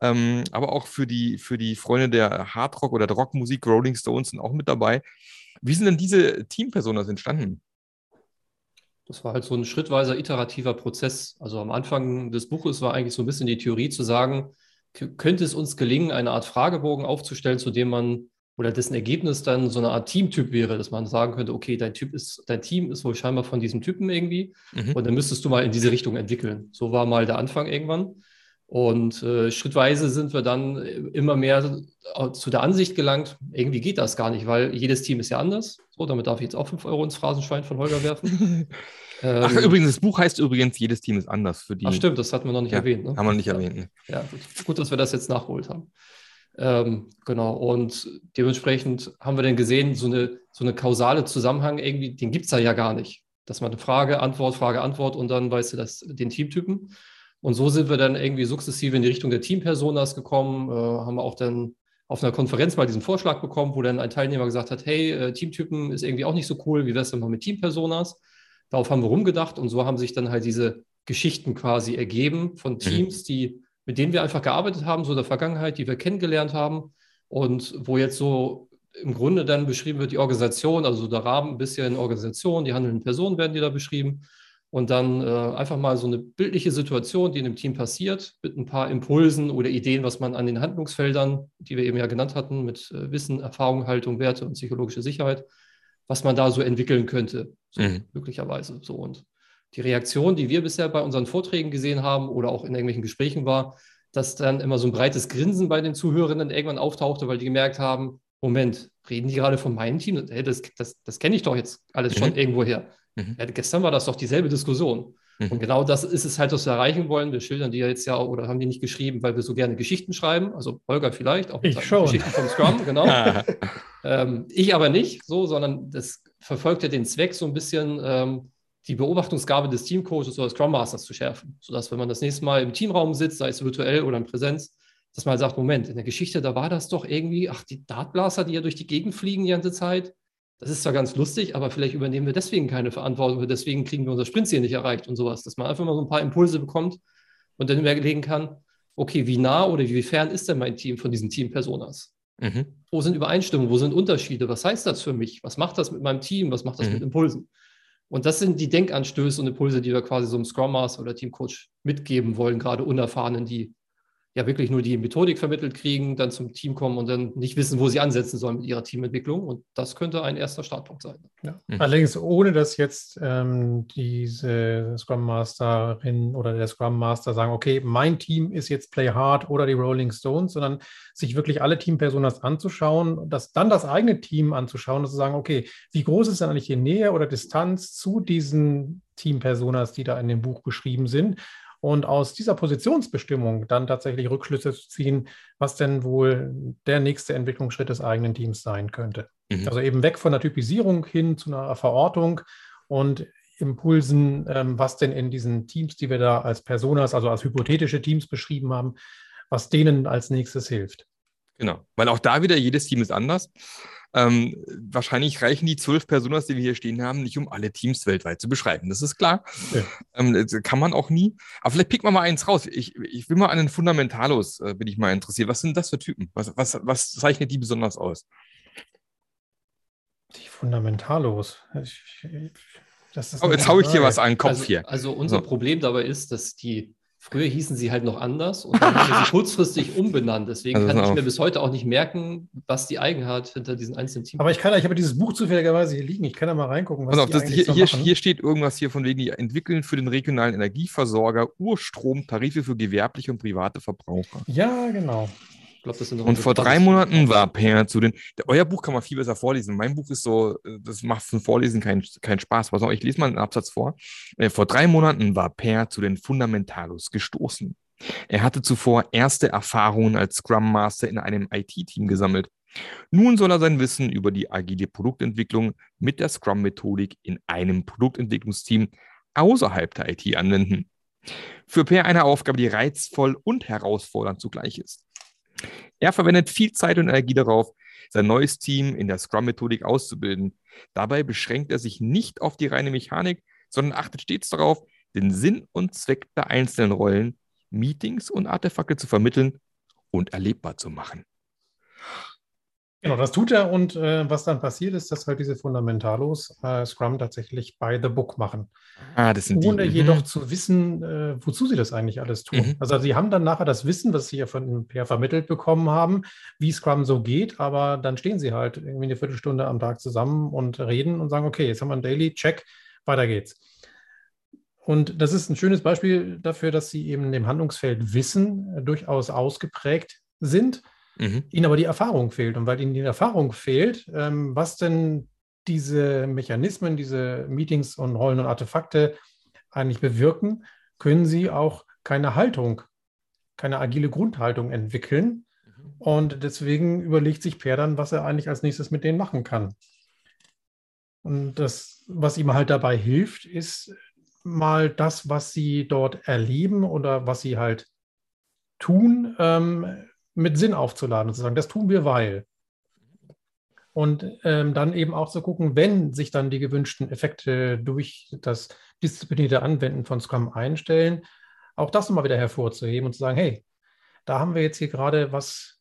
Ähm, aber auch für die, für die Freunde der Hardrock oder der Rockmusik, Rolling Stones sind auch mit dabei. Wie sind denn diese Teampersonas entstanden? Das war halt so ein schrittweiser, iterativer Prozess. Also am Anfang des Buches war eigentlich so ein bisschen die Theorie zu sagen, könnte es uns gelingen, eine Art Fragebogen aufzustellen, zu dem man oder dessen Ergebnis dann so eine Art Teamtyp wäre, dass man sagen könnte, okay, dein Typ ist, dein Team ist wohl scheinbar von diesem Typen irgendwie mhm. und dann müsstest du mal in diese Richtung entwickeln. So war mal der Anfang irgendwann. Und äh, schrittweise sind wir dann immer mehr zu der Ansicht gelangt, irgendwie geht das gar nicht, weil jedes Team ist ja anders. So, damit darf ich jetzt auch 5 Euro ins Phrasenschwein von Holger werfen. [LAUGHS] ähm, Ach, übrigens, das Buch heißt übrigens, jedes Team ist anders für die. Ach, stimmt, das hatten wir noch nicht ja, erwähnt. Ne? Haben wir nicht erwähnt. Ne? Ja, gut. gut, dass wir das jetzt nachgeholt haben. Ähm, genau, und dementsprechend haben wir dann gesehen, so eine, so eine kausale Zusammenhang irgendwie, den gibt es da ja gar nicht. Dass man eine Frage, Antwort, Frage, Antwort und dann weißt du das, den Teamtypen. Und so sind wir dann irgendwie sukzessive in die Richtung der Teampersonas gekommen, äh, haben auch dann auf einer Konferenz mal diesen Vorschlag bekommen, wo dann ein Teilnehmer gesagt hat, hey, äh, Teamtypen ist irgendwie auch nicht so cool, wie wäre es denn mal mit Teampersonas? Darauf haben wir rumgedacht und so haben sich dann halt diese Geschichten quasi ergeben von mhm. Teams, die mit denen wir einfach gearbeitet haben, so in der Vergangenheit, die wir kennengelernt haben und wo jetzt so im Grunde dann beschrieben wird, die Organisation, also der Rahmen ein bisschen Organisation, die handelnden Personen werden die da beschrieben und dann äh, einfach mal so eine bildliche Situation, die in dem Team passiert, mit ein paar Impulsen oder Ideen, was man an den Handlungsfeldern, die wir eben ja genannt hatten, mit äh, Wissen, Erfahrung, Haltung, Werte und psychologische Sicherheit, was man da so entwickeln könnte, so mhm. möglicherweise so und die Reaktion, die wir bisher bei unseren Vorträgen gesehen haben oder auch in irgendwelchen Gesprächen war, dass dann immer so ein breites Grinsen bei den Zuhörenden irgendwann auftauchte, weil die gemerkt haben, Moment, reden die gerade von meinem Team? Hey, das, das, das kenne ich doch jetzt alles schon mhm. irgendwoher. Mhm. Ja, gestern war das doch dieselbe Diskussion. Mhm. Und genau das ist es halt, was wir erreichen wollen. Wir schildern die ja jetzt ja oder haben die nicht geschrieben, weil wir so gerne Geschichten schreiben. Also Holger vielleicht, auch ich schon. Geschichten vom Scrum, [LAUGHS] genau. ähm, ich aber nicht so, sondern das verfolgt ja den Zweck so ein bisschen, ähm, die Beobachtungsgabe des Teamcoaches oder Scrum Masters zu schärfen, sodass, wenn man das nächste Mal im Teamraum sitzt, sei es virtuell oder in Präsenz, dass man halt sagt, Moment, in der Geschichte, da war das doch irgendwie, ach, die Dartblaster, die ja durch die Gegend fliegen die ganze Zeit, das ist zwar ganz lustig, aber vielleicht übernehmen wir deswegen keine Verantwortung deswegen kriegen wir unser Sprintziel nicht erreicht und sowas, dass man einfach mal so ein paar Impulse bekommt und dann überlegen kann, okay, wie nah oder wie fern ist denn mein Team von diesen Team-Personas? Mhm. Wo sind Übereinstimmungen, wo sind Unterschiede? Was heißt das für mich? Was macht das mit meinem Team? Was macht das mhm. mit Impulsen? Und das sind die Denkanstöße und Impulse, die wir quasi so einem Scrum Master oder Teamcoach mitgeben wollen, gerade Unerfahrenen, die ja wirklich nur die Methodik vermittelt kriegen, dann zum Team kommen und dann nicht wissen, wo sie ansetzen sollen mit ihrer Teamentwicklung. Und das könnte ein erster Startpunkt sein. Ja. Mhm. Allerdings ohne, dass jetzt ähm, diese Scrum Masterin oder der Scrum Master sagen, okay, mein Team ist jetzt Play Hard oder die Rolling Stones, sondern sich wirklich alle Teampersonas anzuschauen, das, dann das eigene Team anzuschauen und zu sagen, okay, wie groß ist denn eigentlich die Nähe oder Distanz zu diesen Teampersonas, die da in dem Buch beschrieben sind und aus dieser Positionsbestimmung dann tatsächlich Rückschlüsse zu ziehen, was denn wohl der nächste Entwicklungsschritt des eigenen Teams sein könnte. Mhm. Also eben weg von der Typisierung hin zu einer Verortung und Impulsen, ähm, was denn in diesen Teams, die wir da als Personas, also als hypothetische Teams beschrieben haben, was denen als nächstes hilft. Genau, weil auch da wieder jedes Team ist anders. Ähm, wahrscheinlich reichen die zwölf Personas, die wir hier stehen haben, nicht, um alle Teams weltweit zu beschreiben. Das ist klar. Ja. Ähm, kann man auch nie. Aber vielleicht picken wir mal eins raus. Ich, ich will mal an den Fundamentalos, äh, bin ich mal interessiert. Was sind das für Typen? Was, was, was zeichnet die besonders aus? Die Fundamentalos. Ich, ich, oh, jetzt haue ich dir was an den Kopf also, hier. Also unser so. Problem dabei ist, dass die Früher hießen sie halt noch anders und dann haben sie [LAUGHS] kurzfristig umbenannt. Deswegen also kann ich mir bis heute auch nicht merken, was die Eigenheit hinter diesen einzelnen Teams Aber ich kann, ich habe dieses Buch zufälligerweise hier liegen. Ich kann da mal reingucken, was also auf, das, hier, so hier, hier, steht irgendwas hier von wegen, die entwickeln für den regionalen Energieversorger Urstromtarife für gewerbliche und private Verbraucher. Ja, genau. Glaub, und vor drei Monaten war Per zu den. Euer Buch kann man viel besser vorlesen. Mein Buch ist so, das macht zum Vorlesen keinen kein Spaß. Pass auf, ich lese mal einen Absatz vor. Äh, vor drei Monaten war Per zu den Fundamentalos gestoßen. Er hatte zuvor erste Erfahrungen als Scrum Master in einem IT-Team gesammelt. Nun soll er sein Wissen über die agile Produktentwicklung mit der Scrum-Methodik in einem Produktentwicklungsteam außerhalb der IT anwenden. Für Per eine Aufgabe, die reizvoll und herausfordernd zugleich ist. Er verwendet viel Zeit und Energie darauf, sein neues Team in der Scrum-Methodik auszubilden. Dabei beschränkt er sich nicht auf die reine Mechanik, sondern achtet stets darauf, den Sinn und Zweck der einzelnen Rollen, Meetings und Artefakte zu vermitteln und erlebbar zu machen. Genau, das tut er und äh, was dann passiert ist, dass halt diese Fundamentalos äh, Scrum tatsächlich by the book machen. Ah, das sind Ohne die. jedoch mhm. zu wissen, äh, wozu sie das eigentlich alles tun. Mhm. Also sie haben dann nachher das Wissen, was sie ja von Per vermittelt bekommen haben, wie Scrum so geht, aber dann stehen sie halt irgendwie eine Viertelstunde am Tag zusammen und reden und sagen, okay, jetzt haben wir ein Daily, check, weiter geht's. Und das ist ein schönes Beispiel dafür, dass sie eben im Handlungsfeld Wissen äh, durchaus ausgeprägt sind mhm. ihnen aber die Erfahrung fehlt. Und weil ihnen die Erfahrung fehlt, ähm, was denn diese Mechanismen, diese Meetings und Rollen und Artefakte eigentlich bewirken, können sie auch keine Haltung, keine agile Grundhaltung entwickeln. Mhm. Und deswegen überlegt sich Per dann, was er eigentlich als nächstes mit denen machen kann. Und das, was ihm halt dabei hilft, ist mal das, was sie dort erleben oder was sie halt tun, ähm, mit Sinn aufzuladen und zu sagen, das tun wir, weil. Und ähm, dann eben auch zu gucken, wenn sich dann die gewünschten Effekte durch das disziplinierte Anwenden von Scrum einstellen, auch das nochmal wieder hervorzuheben und zu sagen, hey, da haben wir jetzt hier gerade was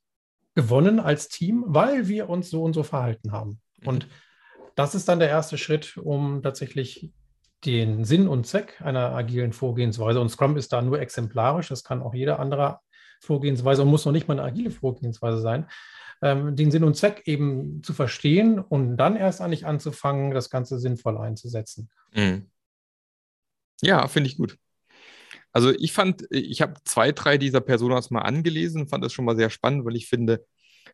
gewonnen als Team, weil wir uns so und so verhalten haben. Mhm. Und das ist dann der erste Schritt, um tatsächlich den Sinn und Zweck einer agilen Vorgehensweise, und Scrum ist da nur exemplarisch, das kann auch jeder andere Vorgehensweise und muss noch nicht mal eine agile Vorgehensweise sein, ähm, den Sinn und Zweck eben zu verstehen und dann erst eigentlich anzufangen, das Ganze sinnvoll einzusetzen. Mhm. Ja, finde ich gut. Also ich fand, ich habe zwei, drei dieser Personas mal angelesen, fand das schon mal sehr spannend, weil ich finde,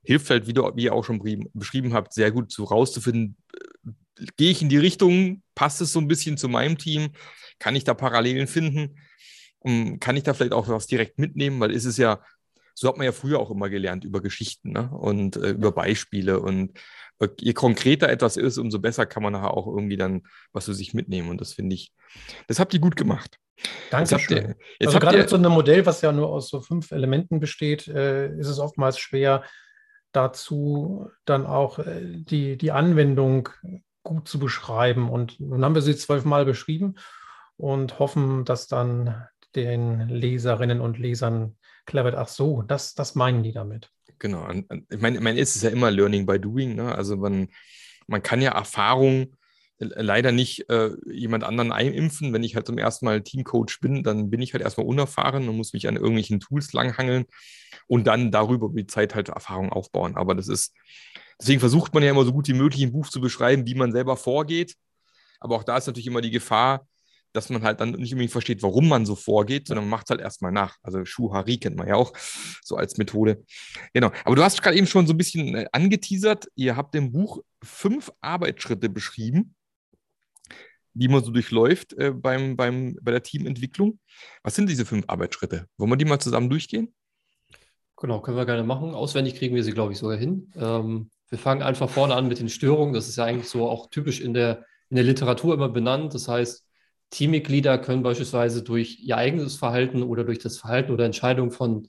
hilft halt, wie, du, wie ihr auch schon beschrieben habt, sehr gut so rauszufinden, äh, gehe ich in die Richtung, passt es so ein bisschen zu meinem Team, kann ich da Parallelen finden um, kann ich da vielleicht auch was direkt mitnehmen, weil ist es ja, so hat man ja früher auch immer gelernt über Geschichten ne? und äh, über Beispiele und äh, je konkreter etwas ist, umso besser kann man nachher auch irgendwie dann was für sich mitnehmen und das finde ich, das habt ihr gut gemacht. Danke schön. also gerade mit so einem Modell, was ja nur aus so fünf Elementen besteht, äh, ist es oftmals schwer, dazu dann auch äh, die, die Anwendung gut zu beschreiben. Und nun haben wir sie zwölfmal beschrieben und hoffen, dass dann den Leserinnen und Lesern klar wird, ach so, das, das meinen die damit. Genau. Ich meine, ich meine, es ist ja immer Learning by Doing. Ne? Also man, man kann ja Erfahrung leider nicht äh, jemand anderen einimpfen. Wenn ich halt zum ersten Mal Teamcoach bin, dann bin ich halt erstmal unerfahren und muss mich an irgendwelchen Tools langhangeln und dann darüber über die Zeit halt Erfahrung aufbauen. Aber das ist, deswegen versucht man ja immer so gut wie möglich im Buch zu beschreiben, wie man selber vorgeht. Aber auch da ist natürlich immer die Gefahr, dass man halt dann nicht unbedingt versteht, warum man so vorgeht, sondern man macht es halt erstmal nach. Also Schuhari kennt man ja auch so als Methode. Genau. Aber du hast gerade eben schon so ein bisschen äh, angeteasert. Ihr habt im Buch fünf Arbeitsschritte beschrieben, die man so durchläuft äh, beim, beim, bei der Teamentwicklung. Was sind diese fünf Arbeitsschritte? Wollen wir die mal zusammen durchgehen? Genau, können wir gerne machen. Auswendig kriegen wir sie, glaube ich, sogar hin. Ähm, wir fangen einfach vorne an mit den Störungen. Das ist ja eigentlich so auch typisch in der, in der Literatur immer benannt. Das heißt, Teammitglieder können beispielsweise durch ihr eigenes Verhalten oder durch das Verhalten oder Entscheidung von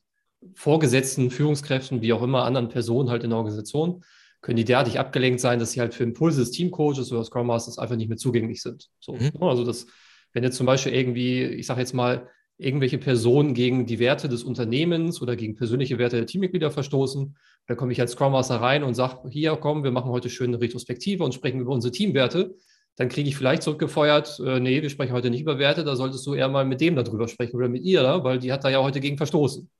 Vorgesetzten, Führungskräften, wie auch immer, anderen Personen halt in der Organisation, können die derartig abgelenkt sein, dass sie halt für Impulse des Teamcoaches oder Scrum Masters einfach nicht mehr zugänglich sind. So, mhm. Ne? Also das, wenn jetzt zum Beispiel irgendwie, ich sage jetzt mal, irgendwelche Personen gegen die Werte des Unternehmens oder gegen persönliche Werte der Teammitglieder verstoßen, dann komme ich als Scrum Master rein und sage, hier komm, wir machen heute schön eine Retrospektive und sprechen über unsere Teamwerte dann kriege ich vielleicht zurückgefeuert, äh, nee, wir sprechen heute nicht über Werte, da solltest du eher mal mit dem darüber sprechen oder mit ihr, da, weil die hat da ja heute gegen verstoßen.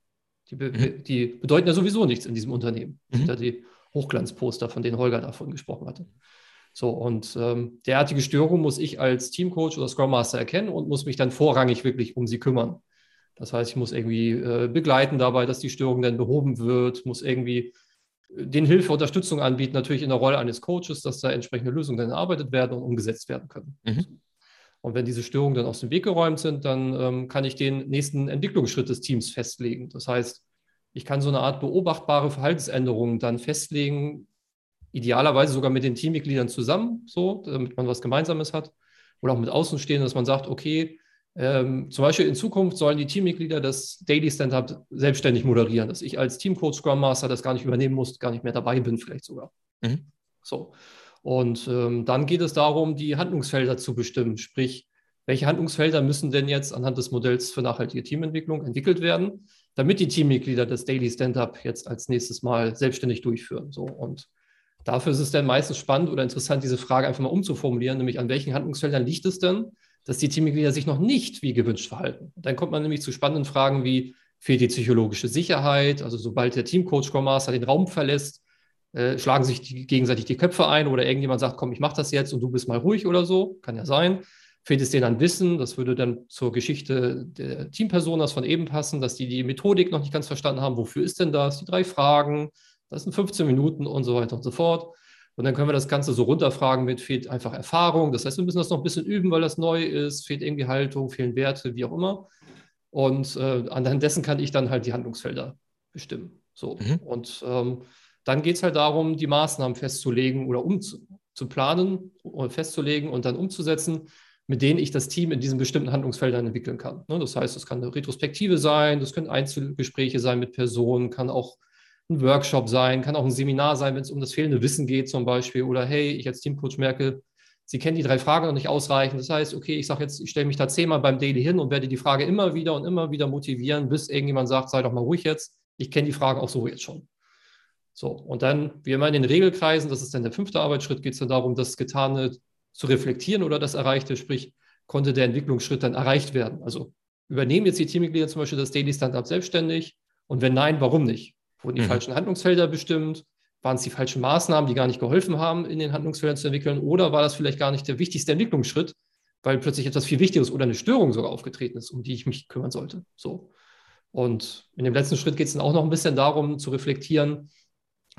Die, be mhm. die bedeuten ja sowieso nichts in diesem Unternehmen. Das mhm. sind ja die Hochglanzposter, von denen Holger davon gesprochen hatte. So, und ähm, derartige Störungen muss ich als Teamcoach oder Scrum Master erkennen und muss mich dann vorrangig wirklich um sie kümmern. Das heißt, ich muss irgendwie äh, begleiten dabei, dass die Störung dann behoben wird, muss irgendwie den Hilfe, Unterstützung anbieten, natürlich in der Rolle eines Coaches, dass da entsprechende Lösungen dann erarbeitet werden und umgesetzt werden können. Mhm. Und wenn diese Störungen dann aus dem Weg geräumt sind, dann ähm, kann ich den nächsten Entwicklungsschritt des Teams festlegen. Das heißt, ich kann so eine Art beobachtbare Verhaltensänderungen dann festlegen, idealerweise sogar mit den Teammitgliedern zusammen, so, damit man was Gemeinsames hat. Oder auch mit Außenstehenden, dass man sagt, okay, ähm, zum Beispiel in Zukunft sollen die Teammitglieder das Daily Stand-up selbstständig moderieren, dass ich als Teamcoach Scrum Master das gar nicht übernehmen muss, gar nicht mehr dabei bin, vielleicht sogar. Mhm. So. Und ähm, dann geht es darum, die Handlungsfelder zu bestimmen, sprich, welche Handlungsfelder müssen denn jetzt anhand des Modells für nachhaltige Teamentwicklung entwickelt werden, damit die Teammitglieder das Daily Stand-up jetzt als nächstes Mal selbstständig durchführen. So. Und Dafür ist es dann meistens spannend oder interessant, diese Frage einfach mal umzuformulieren, nämlich an welchen Handlungsfeldern liegt es denn, dass die Teammitglieder sich noch nicht wie gewünscht verhalten. Dann kommt man nämlich zu spannenden Fragen wie, fehlt die psychologische Sicherheit? Also sobald der Teamcoach Scrum Master den Raum verlässt, äh, schlagen sich die, gegenseitig die Köpfe ein oder irgendjemand sagt, komm, ich mache das jetzt und du bist mal ruhig oder so, kann ja sein. Fehlt es denen an Wissen, das würde dann zur Geschichte der Teampersonas von eben passen, dass die die Methodik noch nicht ganz verstanden haben, wofür ist denn das, die drei Fragen, das sind 15 Minuten und so weiter und so fort. Und dann können wir das Ganze so runterfragen mit, fehlt einfach Erfahrung. Das heißt, wir müssen das noch ein bisschen üben, weil das neu ist, fehlt irgendwie Haltung, fehlen Werte, wie auch immer. Und äh, anhand dessen kann ich dann halt die Handlungsfelder bestimmen. So. Mhm. Und ähm, dann geht es halt darum, die Maßnahmen festzulegen oder um zu, zu planen oder festzulegen und dann umzusetzen, mit denen ich das Team in diesen bestimmten Handlungsfeldern entwickeln kann. Ne? Das heißt, es kann eine Retrospektive sein, das können Einzelgespräche sein mit Personen, kann auch ein Workshop sein, kann auch ein Seminar sein, wenn es um das fehlende Wissen geht zum Beispiel. Oder hey, ich als Teamcoach merke, Sie kennen die drei Fragen noch nicht ausreichend. Das heißt, okay, ich sage jetzt, ich stelle mich da zehnmal beim Daily hin und werde die Frage immer wieder und immer wieder motivieren, bis irgendjemand sagt, sei doch mal ruhig jetzt. Ich kenne die Fragen auch so jetzt schon. So, und dann, wie immer in den Regelkreisen, das ist dann der fünfte Arbeitsschritt, geht es dann darum, das Getane zu reflektieren oder das Erreichte, sprich, konnte der Entwicklungsschritt dann erreicht werden? Also übernehmen jetzt die Teammitglieder zum Beispiel das Daily Stand-up selbstständig? Und wenn nein, warum nicht? Wurden die mhm. falschen Handlungsfelder bestimmt? Waren es die falschen Maßnahmen, die gar nicht geholfen haben, in den Handlungsfeldern zu entwickeln? Oder war das vielleicht gar nicht der wichtigste Entwicklungsschritt, weil plötzlich etwas viel Wichtigeres oder eine Störung sogar aufgetreten ist, um die ich mich kümmern sollte? So. Und in dem letzten Schritt geht es dann auch noch ein bisschen darum, zu reflektieren,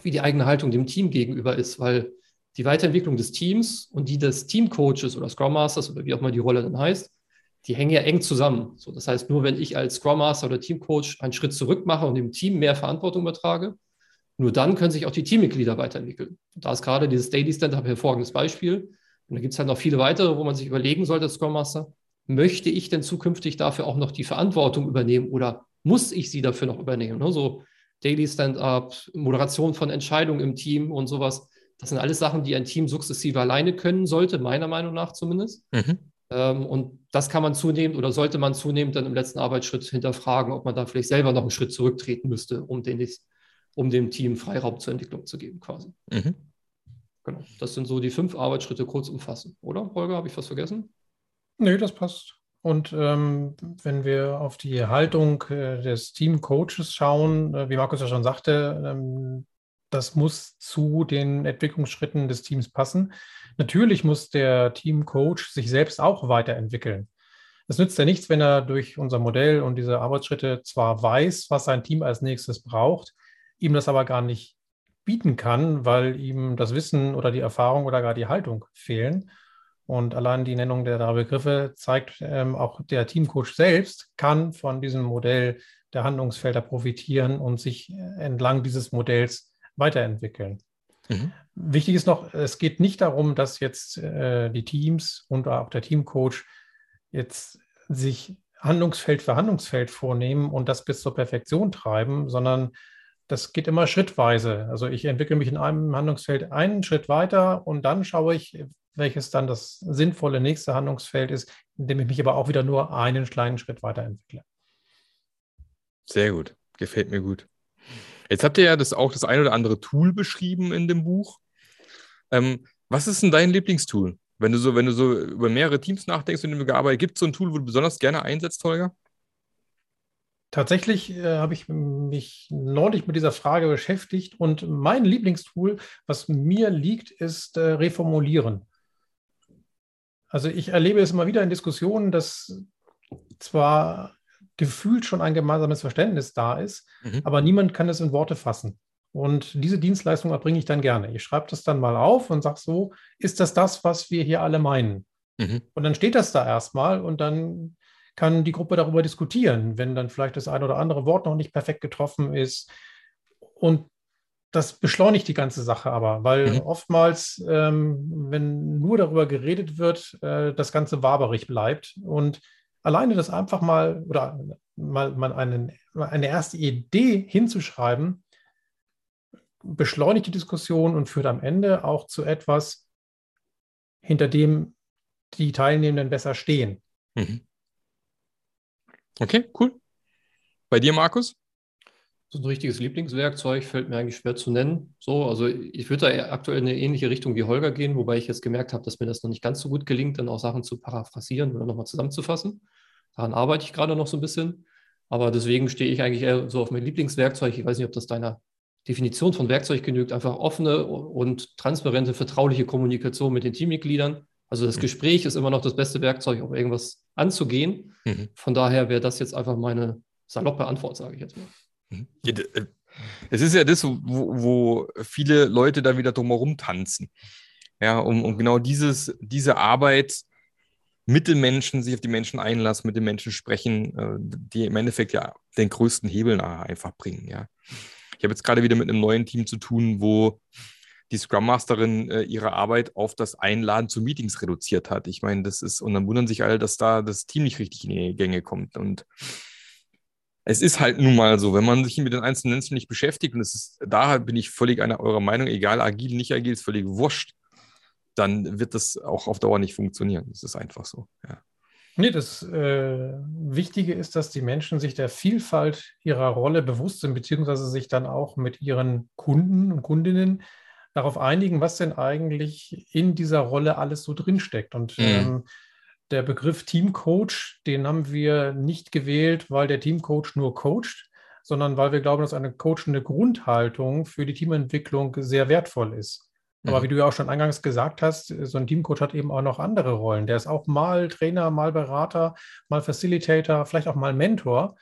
wie die eigene Haltung dem Team gegenüber ist, weil die Weiterentwicklung des Teams und die des Teamcoaches oder Scrum Masters oder wie auch immer die Rolle dann heißt, die hängen ja eng zusammen. So, das heißt, nur wenn ich als Scrum Master oder Teamcoach einen Schritt zurück mache und dem Team mehr Verantwortung übertrage, nur dann können sich auch die Teammitglieder weiterentwickeln. Und da ist gerade dieses Daily Stand-up hervorragendes Beispiel. Und da gibt es halt noch viele weitere, wo man sich überlegen sollte als Scrum Master, möchte ich denn zukünftig dafür auch noch die Verantwortung übernehmen oder muss ich sie dafür noch übernehmen? Ne? So Daily Stand-up, Moderation von Entscheidungen im Team und sowas. Das sind alles Sachen, die ein Team sukzessive alleine können sollte, meiner Meinung nach zumindest. Mhm. Ähm, und das kann man zunehmend oder sollte man zunehmend dann im letzten Arbeitsschritt hinterfragen, ob man da vielleicht selber noch einen Schritt zurücktreten müsste, um, den, um dem Team Freiraum zur Entwicklung zu geben, quasi. Mhm. Genau. Das sind so die fünf Arbeitsschritte kurz umfassen, oder? Holger, habe ich was vergessen? Nee, das passt. Und ähm, wenn wir auf die Haltung äh, des Teamcoaches schauen, äh, wie Markus ja schon sagte, ähm, das muss zu den Entwicklungsschritten des Teams passen. Natürlich muss der Teamcoach sich selbst auch weiterentwickeln. Es nützt ja nichts, wenn er durch unser Modell und diese Arbeitsschritte zwar weiß, was sein Team als nächstes braucht, ihm das aber gar nicht bieten kann, weil ihm das Wissen oder die Erfahrung oder gar die Haltung fehlen. Und allein die Nennung der drei Begriffe zeigt, ähm, auch der Teamcoach selbst kann von diesem Modell der Handlungsfelder profitieren und sich entlang dieses Modells weiterentwickeln. Mhm. Wichtig ist noch, es geht nicht darum, dass jetzt äh, die Teams und auch der Teamcoach jetzt sich Handlungsfeld für Handlungsfeld vornehmen und das bis zur Perfektion treiben, sondern das geht immer schrittweise. Also ich entwickle mich in einem Handlungsfeld einen Schritt weiter und dann schaue ich, welches dann das sinnvolle nächste Handlungsfeld ist, indem ich mich aber auch wieder nur einen kleinen Schritt weiterentwickle. Sehr gut, gefällt mir gut. Jetzt habt ihr ja das auch das ein oder andere Tool beschrieben in dem Buch. Ähm, was ist denn dein Lieblingstool? Wenn du so, wenn du so über mehrere Teams nachdenkst, du gearbeitet gibt es so ein Tool, wo du besonders gerne einsetzt, Holger? Tatsächlich äh, habe ich mich neulich mit dieser Frage beschäftigt und mein Lieblingstool, was mir liegt, ist äh, Reformulieren. Also ich erlebe es immer wieder in Diskussionen, dass zwar gefühlt schon ein gemeinsames Verständnis da ist, mhm. aber niemand kann es in Worte fassen. Und diese Dienstleistung erbringe ich dann gerne. Ich schreibe das dann mal auf und sage so, ist das das, was wir hier alle meinen? Mhm. Und dann steht das da erstmal und dann kann die Gruppe darüber diskutieren, wenn dann vielleicht das ein oder andere Wort noch nicht perfekt getroffen ist. Und das beschleunigt die ganze Sache aber, weil mhm. oftmals, ähm, wenn nur darüber geredet wird, äh, das Ganze waberig bleibt. Und alleine das einfach mal oder mal, mal einen, eine erste Idee hinzuschreiben, beschleunigt die Diskussion und führt am Ende auch zu etwas, hinter dem die Teilnehmenden besser stehen. Mhm. Okay, cool. Bei dir, Markus? So ein richtiges Lieblingswerkzeug fällt mir eigentlich schwer zu nennen. So, also ich würde da aktuell in eine ähnliche Richtung wie Holger gehen, wobei ich jetzt gemerkt habe, dass mir das noch nicht ganz so gut gelingt, dann auch Sachen zu paraphrasieren oder nochmal zusammenzufassen. Daran arbeite ich gerade noch so ein bisschen. Aber deswegen stehe ich eigentlich eher so auf mein Lieblingswerkzeug. Ich weiß nicht, ob das deiner Definition von Werkzeug genügt. Einfach offene und transparente, vertrauliche Kommunikation mit den Teammitgliedern. Also das mhm. Gespräch ist immer noch das beste Werkzeug, um irgendwas anzugehen. Mhm. Von daher wäre das jetzt einfach meine saloppe Antwort, sage ich jetzt mal. Mhm. Äh, es ist ja das, wo, wo viele Leute da wieder drumherum tanzen. Ja, um, um genau dieses, diese Arbeit mit den Menschen, sich auf die Menschen einlassen, mit den Menschen sprechen, äh, die im Endeffekt ja den größten Hebel einfach bringen. Ja. Ich habe jetzt gerade wieder mit einem neuen Team zu tun, wo die Scrum Masterin äh, ihre Arbeit auf das Einladen zu Meetings reduziert hat. Ich meine, das ist, und dann wundern sich alle, dass da das Team nicht richtig in die Gänge kommt. Und es ist halt nun mal so, wenn man sich mit den einzelnen Menschen nicht beschäftigt, und es ist, da bin ich völlig einer eurer Meinung, egal agil, nicht agil, ist völlig wurscht, dann wird das auch auf Dauer nicht funktionieren. Das ist einfach so. Ja. Nee, das äh, Wichtige ist, dass die Menschen sich der Vielfalt ihrer Rolle bewusst sind, beziehungsweise sich dann auch mit ihren Kunden und Kundinnen darauf einigen, was denn eigentlich in dieser Rolle alles so drinsteckt. Und mhm. ähm, der Begriff Teamcoach, den haben wir nicht gewählt, weil der Teamcoach nur coacht, sondern weil wir glauben, dass eine coachende Grundhaltung für die Teamentwicklung sehr wertvoll ist. Aber mhm. wie du ja auch schon eingangs gesagt hast, so ein Teamcoach hat eben auch noch andere Rollen. Der ist auch mal Trainer, mal Berater, mal Facilitator, vielleicht auch mal Mentor.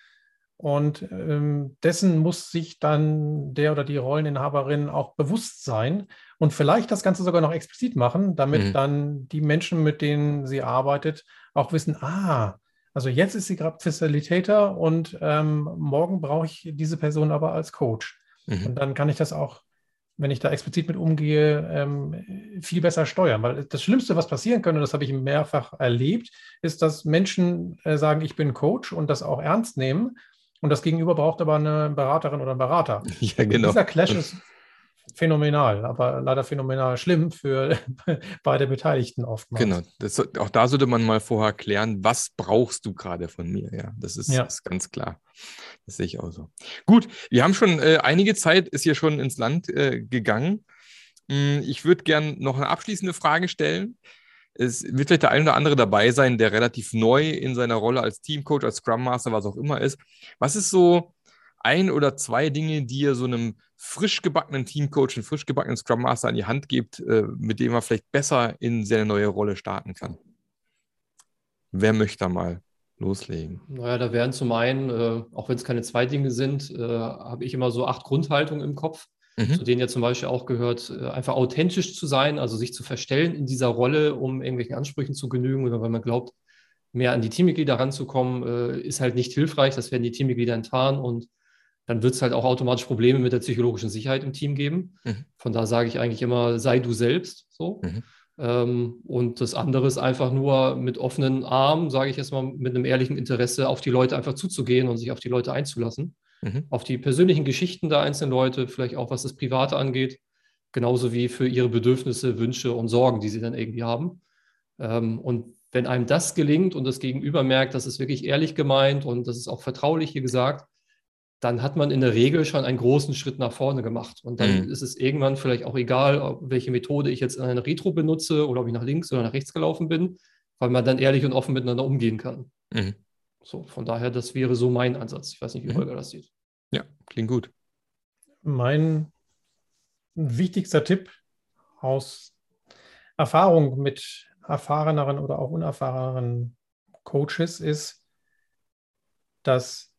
Und ähm, dessen muss sich dann der oder die Rolleninhaberin auch bewusst sein und vielleicht das Ganze sogar noch explizit machen, damit mhm. dann die Menschen, mit denen sie arbeitet, auch wissen, ah, also jetzt ist sie gerade Facilitator und ähm, morgen brauche ich diese Person aber als Coach. Mhm. Und dann kann ich das auch, wenn ich da explizit mit umgehe, ähm, viel besser steuern. Weil das Schlimmste, was passieren könnte, das habe ich mehrfach erlebt, ist, dass Menschen äh, sagen, ich bin Coach und das auch ernst nehmen und das Gegenüber braucht aber eine Beraterin oder einen Berater. [LAUGHS] Ja, genau. dieser Clash [LAUGHS] ist phänomenal, aber leider phänomenal schlimm für [LAUGHS] beide Beteiligten oftmals. Genau, das, auch da sollte man mal vorher klären, was brauchst du gerade von mir? Ja, das ist, ja. ist, ganz klar. Das sehe ich auch so. Gut, wir haben schon äh, einige Zeit, ist hier schon ins Land äh, gegangen. Hm, ich würde gerne noch eine abschließende Frage stellen es wird vielleicht der ein oder andere dabei sein, der relativ neu in seiner Rolle als Teamcoach, als Scrum Master, was auch immer ist. Was ist so ein oder zwei Dinge, die ihr so einem frisch gebackenen Teamcoach, einem frisch gebackenen Scrum Master an die Hand gebt, äh, mit dem er vielleicht besser in seine neue Rolle starten kann? Wer möchte da mal loslegen? Naja, da wären zum einen, äh, auch wenn es keine zwei Dinge sind, äh, habe ich immer so acht Grundhaltungen im Kopf mhm. zu denen ja zum Beispiel auch gehört, äh, einfach authentisch zu sein, also sich zu verstellen in dieser Rolle, um irgendwelchen Ansprüchen zu genügen oder weil man glaubt, mehr an die Teammitglieder ranzukommen, ist halt nicht hilfreich. Das werden die Teammitglieder enttarnen und dann wird es halt auch automatisch Probleme mit der psychologischen Sicherheit im Team geben. Mhm. Von da sage ich eigentlich immer, sei du selbst so. Mhm. Ähm, und das andere ist einfach nur mit offenen Armen, sage ich erstmal, mit einem ehrlichen Interesse auf die Leute einfach zuzugehen und sich auf die Leute einzulassen mhm. auf die persönlichen Geschichten der einzelnen Leute, vielleicht auch was das Private angeht, genauso wie für ihre Bedürfnisse, Wünsche und Sorgen, die sie dann irgendwie haben. Ähm, und wenn einem das gelingt und das Gegenüber merkt, das ist wirklich ehrlich gemeint und das ist auch vertraulich hier gesagt, dann hat man in der Regel schon einen großen Schritt nach vorne gemacht. Und dann mhm. ist es irgendwann vielleicht auch egal, welche Methode ich jetzt in einer Retro benutze oder ob ich nach links oder nach rechts gelaufen bin, weil man dann ehrlich und offen miteinander umgehen kann. Mhm. So, von daher, das wäre so mein Ansatz. Ich weiß nicht, wie mhm. Holger das sieht. Ja, klingt gut. Mein wichtigster Tipp aus Erfahrung mit erfahreneren oder auch unerfahreneren Coaches ist, dass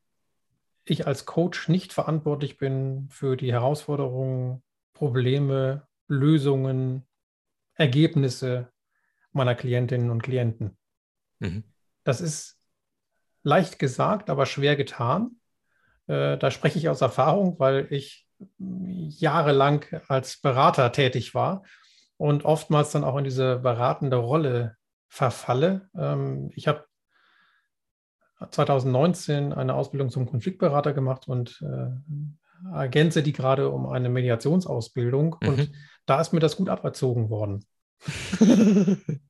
ich als Coach nicht verantwortlich bin für die Herausforderungen, Probleme, Lösungen, Ergebnisse meiner Klientinnen und Klienten. Mhm. Das ist leicht gesagt, aber schwer getan. Äh, da spreche ich aus Erfahrung, weil ich jahrelang als Berater tätig war und oftmals dann auch in diese beratende Rolle verfalle. Ähm, ich habe 2019 eine Ausbildung zum Konfliktberater gemacht und äh, ergänze die gerade um eine Mediationsausbildung. Mhm. Und da ist mir das gut aberzogen worden. [LAUGHS]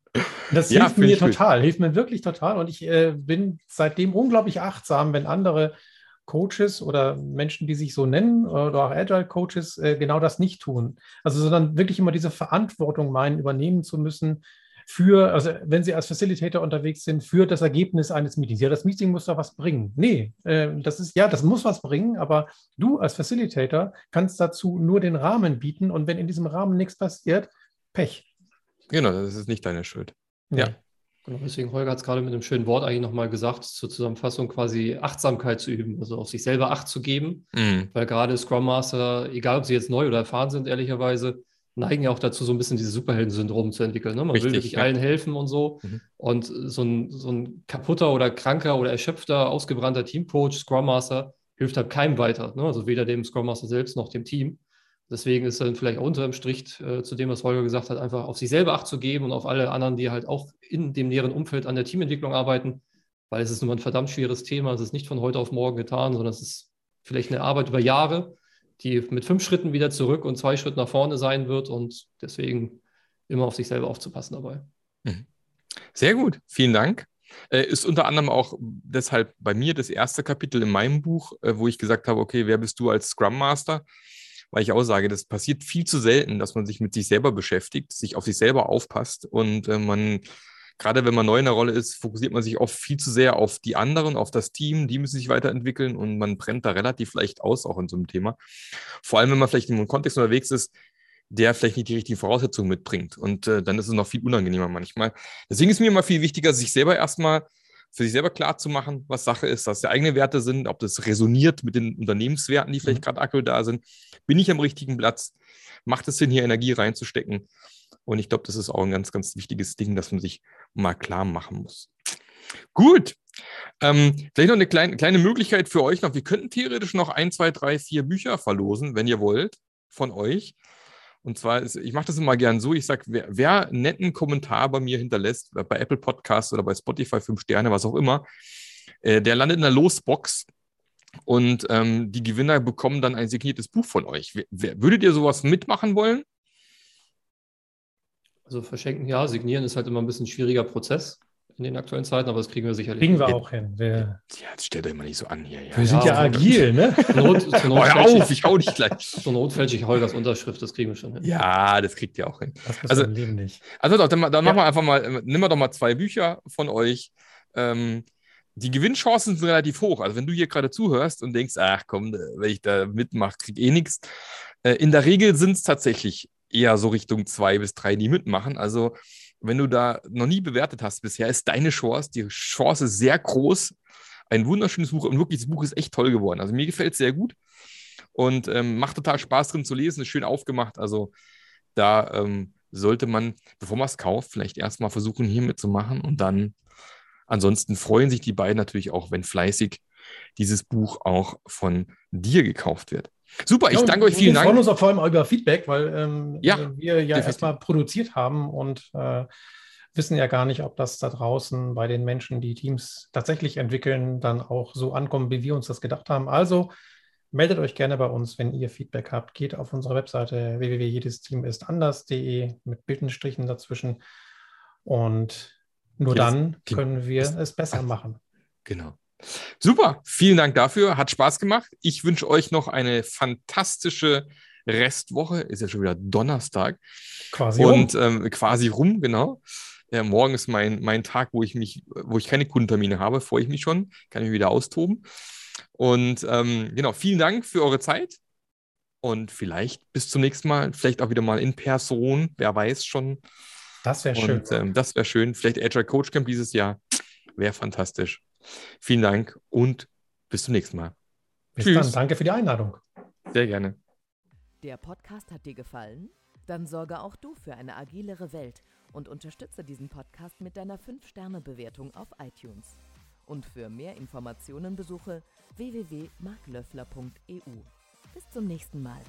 Das ja, hilft mir total, hilft mir wirklich total. Und ich äh, bin seitdem unglaublich achtsam, wenn andere Coaches oder Menschen, die sich so nennen oder auch Agile Coaches äh, genau das nicht tun. Also sondern wirklich immer diese Verantwortung meinen, übernehmen zu müssen für, also wenn Sie als Facilitator unterwegs sind, für das Ergebnis eines Meetings. Ja, das Meeting muss doch was bringen. Nee, äh, das ist, ja, das muss was bringen, aber du als Facilitator kannst dazu nur den Rahmen bieten und wenn in diesem Rahmen nichts passiert, Pech. Genau, das ist nicht deine Schuld. Nee. Ja. Genau, deswegen Holger hat es gerade mit einem schönen Wort eigentlich nochmal gesagt, zur Zusammenfassung quasi Achtsamkeit zu üben, also auf sich selber Acht zu geben, mhm. weil gerade Scrum Master, egal ob sie jetzt neu oder erfahren sind, ehrlicherweise, neigen ja auch dazu, so ein bisschen dieses Superhelden-Syndrom zu entwickeln. Ne? Man Richtig, will wirklich ja. allen helfen und so. Mhm. Und so ein, so ein kaputter oder kranker oder erschöpfter, ausgebrannter Teamcoach, Scrum Master, hilft halt keinem weiter. Ne? Also weder dem Scrum Master selbst noch dem Team. Deswegen ist dann vielleicht auch unter dem Strich äh, zu dem, was Holger gesagt hat, einfach auf sich selber Acht zu geben und auf alle anderen, die halt auch in dem näheren Umfeld an der Teamentwicklung arbeiten, weil es ist nun mal ein verdammt schweres Thema. Es ist nicht von heute auf morgen getan, sondern es ist vielleicht eine Arbeit über Jahre die mit fünf Schritten wieder zurück und zwei Schritte nach vorne sein wird und deswegen immer auf sich selber aufzupassen dabei. Mhm. Sehr gut, vielen Dank. Äh, ist unter anderem auch deshalb bei mir das erste Kapitel in meinem Buch, äh, wo ich gesagt habe, okay, wer bist du als Scrum Master? Weil ich auch sage, das passiert viel zu selten, dass man sich mit sich selber beschäftigt, sich auf sich selber aufpasst und äh, man gerade wenn man neu in der Rolle ist, fokussiert man sich oft viel zu sehr auf die anderen, auf das Team, die müssen sich weiterentwickeln und man brennt da relativ leicht aus, auch in so einem Thema. Vor allem, wenn man vielleicht in einem Kontext unterwegs ist, der vielleicht nicht die richtigen Voraussetzungen mitbringt. Und äh, dann ist es noch viel unangenehmer manchmal. Deswegen ist mir immer viel wichtiger, sich selber erstmal für sich selber klar zu machen, was Sache ist, was die eigenen Werte sind, ob das resoniert mit den Unternehmenswerten, die vielleicht mhm. gerade aktuell da sind. Bin ich am richtigen Platz? Macht es Sinn, hier Energie reinzustecken? Und ich glaube, das ist auch ein ganz, ganz wichtiges Ding, dass man sich mal klar machen muss. Gut. Ähm, vielleicht noch eine kleine, kleine Möglichkeit für euch noch. Wir könnten theoretisch noch ein, zwei, drei, vier Bücher verlosen, wenn ihr wollt, von euch. Und zwar, ist, ich mache das immer gern so, ich sage, wer, wer netten Kommentar bei mir hinterlässt, bei Apple Podcasts oder bei Spotify, fünf Sterne, was auch immer, äh, der landet in der Losbox. Und ähm, die Gewinner bekommen dann ein signiertes Buch von euch. Wer, wer, würdet ihr sowas mitmachen wollen? Also verschenken ja, signieren ist halt immer ein bisschen ein schwieriger Prozess in den aktuellen Zeiten, aber das kriegen wir sicherlich. Kriegen wir auch hin. Wir, ja, jetzt stellt euch mal nicht so an hier. Ja. Wir sind ja, ja agil, [LAUGHS] ne? Zur Not, zur Not [LAUGHS] oh, auf, ich hau nicht gleich. [LAUGHS] Zur Not fälsche ich Holgers Unterschrift, das kriegen wir schon hin. Ja, das kriegt ihr auch hin. Das also, Leben nicht. Also doch, dann, dann ja. machen wir einfach mal, nimm wir doch mal zwei Bücher von euch. Ähm, die Gewinnchancen sind relativ hoch. Also wenn du hier gerade zuhörst und denkst, ach komm, wenn ich da mitmache, krieg eh nichts. Äh, in der Regel sind es tatsächlich eher so Richtung zwei bis drei, die mitmachen. Also, wenn du da noch nie bewertet hast bisher, ist deine Chance, die Chance sehr groß. Ein wunderschönes Buch und wirklich, das Buch ist echt toll geworden. Also, mir gefällt es sehr gut und ähm, macht total Spaß drin zu lesen, ist schön aufgemacht. Also, da ähm, sollte man, bevor man es kauft, vielleicht erstmal versuchen, hier mitzumachen und dann ansonsten freuen sich die beiden natürlich auch, wenn fleißig dieses Buch auch von dir gekauft wird. Super, ich ja, danke euch vielen Dank. Wir freuen uns auch vor allem über Feedback, weil ähm, ja, wir ja erstmal produziert haben und äh, wissen ja gar nicht, ob das da draußen bei den Menschen, die Teams tatsächlich entwickeln, dann auch so ankommt, wie wir uns das gedacht haben. Also meldet euch gerne bei uns, wenn ihr Feedback habt. Geht auf unsere Webseite www.jedesteamistanders.de mit Bildenstrichen dazwischen und nur Jetzt, dann können wir es besser machen. Genau. Super, vielen Dank dafür. Hat Spaß gemacht. Ich wünsche euch noch eine fantastische Restwoche. Ist ja schon wieder Donnerstag. Quasi Und rum. Ähm, quasi rum, genau. Ja, morgen ist mein, mein Tag, wo ich mich, wo ich keine Kundentermine habe, freue ich mich schon. Kann ich mich wieder austoben. Und ähm, genau, vielen Dank für eure Zeit. Und vielleicht bis zum nächsten Mal, vielleicht auch wieder mal in Person, wer weiß schon. Das wäre schön. Ähm, das wäre schön. Vielleicht Agile Coach Camp dieses Jahr. Wäre fantastisch. Vielen Dank und bis zum nächsten Mal. Bis Tschüss. dann. Danke für die Einladung. Sehr gerne. Der Podcast hat dir gefallen? Dann sorge auch du für eine agilere Welt und unterstütze diesen Podcast mit deiner 5-Sterne-Bewertung auf iTunes. Und für mehr Informationen besuche www.marklöffler.eu. Bis zum nächsten Mal.